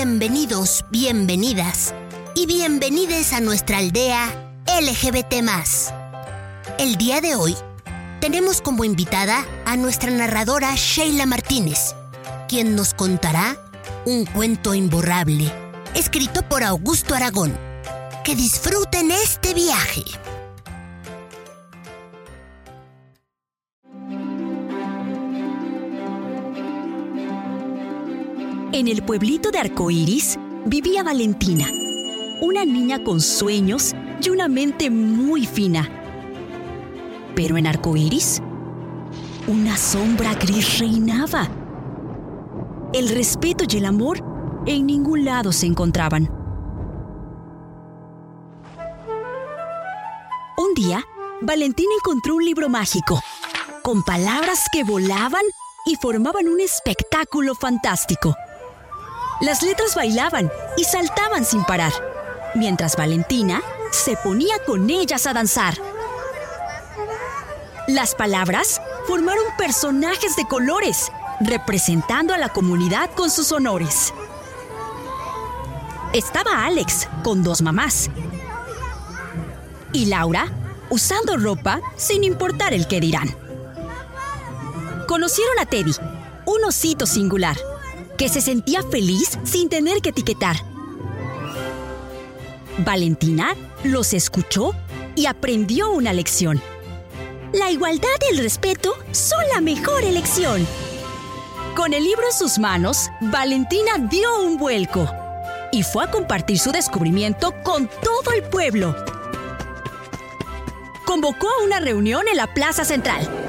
Bienvenidos, bienvenidas y bienvenides a nuestra aldea LGBT. El día de hoy tenemos como invitada a nuestra narradora Sheila Martínez, quien nos contará un cuento imborrable, escrito por Augusto Aragón. Que disfruten este viaje. En el pueblito de Arcoíris vivía Valentina, una niña con sueños y una mente muy fina. Pero en Arcoíris, una sombra gris reinaba. El respeto y el amor en ningún lado se encontraban. Un día, Valentina encontró un libro mágico, con palabras que volaban y formaban un espectáculo fantástico. Las letras bailaban y saltaban sin parar, mientras Valentina se ponía con ellas a danzar. Las palabras formaron personajes de colores, representando a la comunidad con sus honores. Estaba Alex con dos mamás. Y Laura usando ropa sin importar el que dirán. Conocieron a Teddy, un osito singular que se sentía feliz sin tener que etiquetar. Valentina los escuchó y aprendió una lección. La igualdad y el respeto son la mejor elección. Con el libro en sus manos, Valentina dio un vuelco y fue a compartir su descubrimiento con todo el pueblo. Convocó a una reunión en la Plaza Central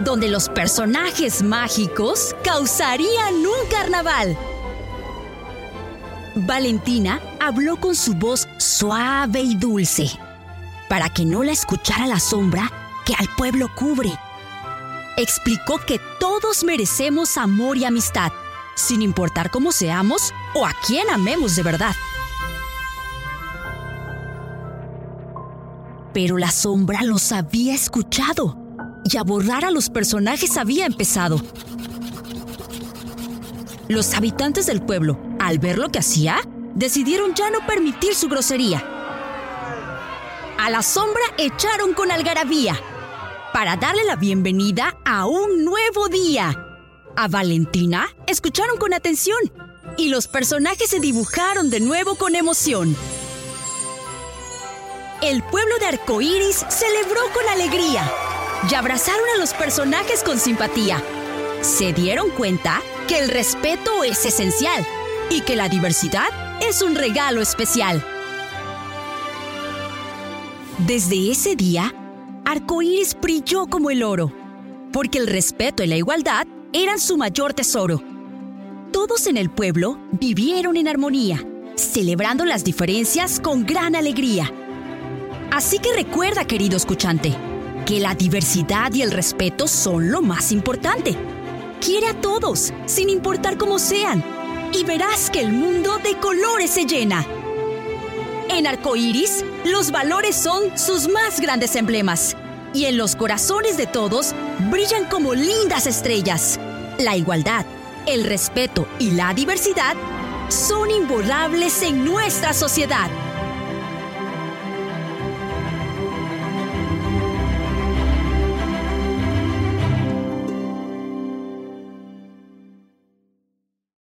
donde los personajes mágicos causarían un carnaval. Valentina habló con su voz suave y dulce, para que no la escuchara la sombra que al pueblo cubre. Explicó que todos merecemos amor y amistad, sin importar cómo seamos o a quién amemos de verdad. Pero la sombra los había escuchado y a borrar a los personajes había empezado. Los habitantes del pueblo, al ver lo que hacía, decidieron ya no permitir su grosería. A la sombra echaron con algarabía para darle la bienvenida a un nuevo día. A Valentina escucharon con atención y los personajes se dibujaron de nuevo con emoción. El pueblo de Arcoíris celebró con alegría y abrazaron a los personajes con simpatía. Se dieron cuenta que el respeto es esencial y que la diversidad es un regalo especial. Desde ese día, Arcoíris brilló como el oro, porque el respeto y la igualdad eran su mayor tesoro. Todos en el pueblo vivieron en armonía, celebrando las diferencias con gran alegría. Así que recuerda, querido escuchante, que la diversidad y el respeto son lo más importante. Quiere a todos, sin importar cómo sean, y verás que el mundo de colores se llena. En Arcoíris, los valores son sus más grandes emblemas, y en los corazones de todos brillan como lindas estrellas. La igualdad, el respeto y la diversidad son imborrables en nuestra sociedad.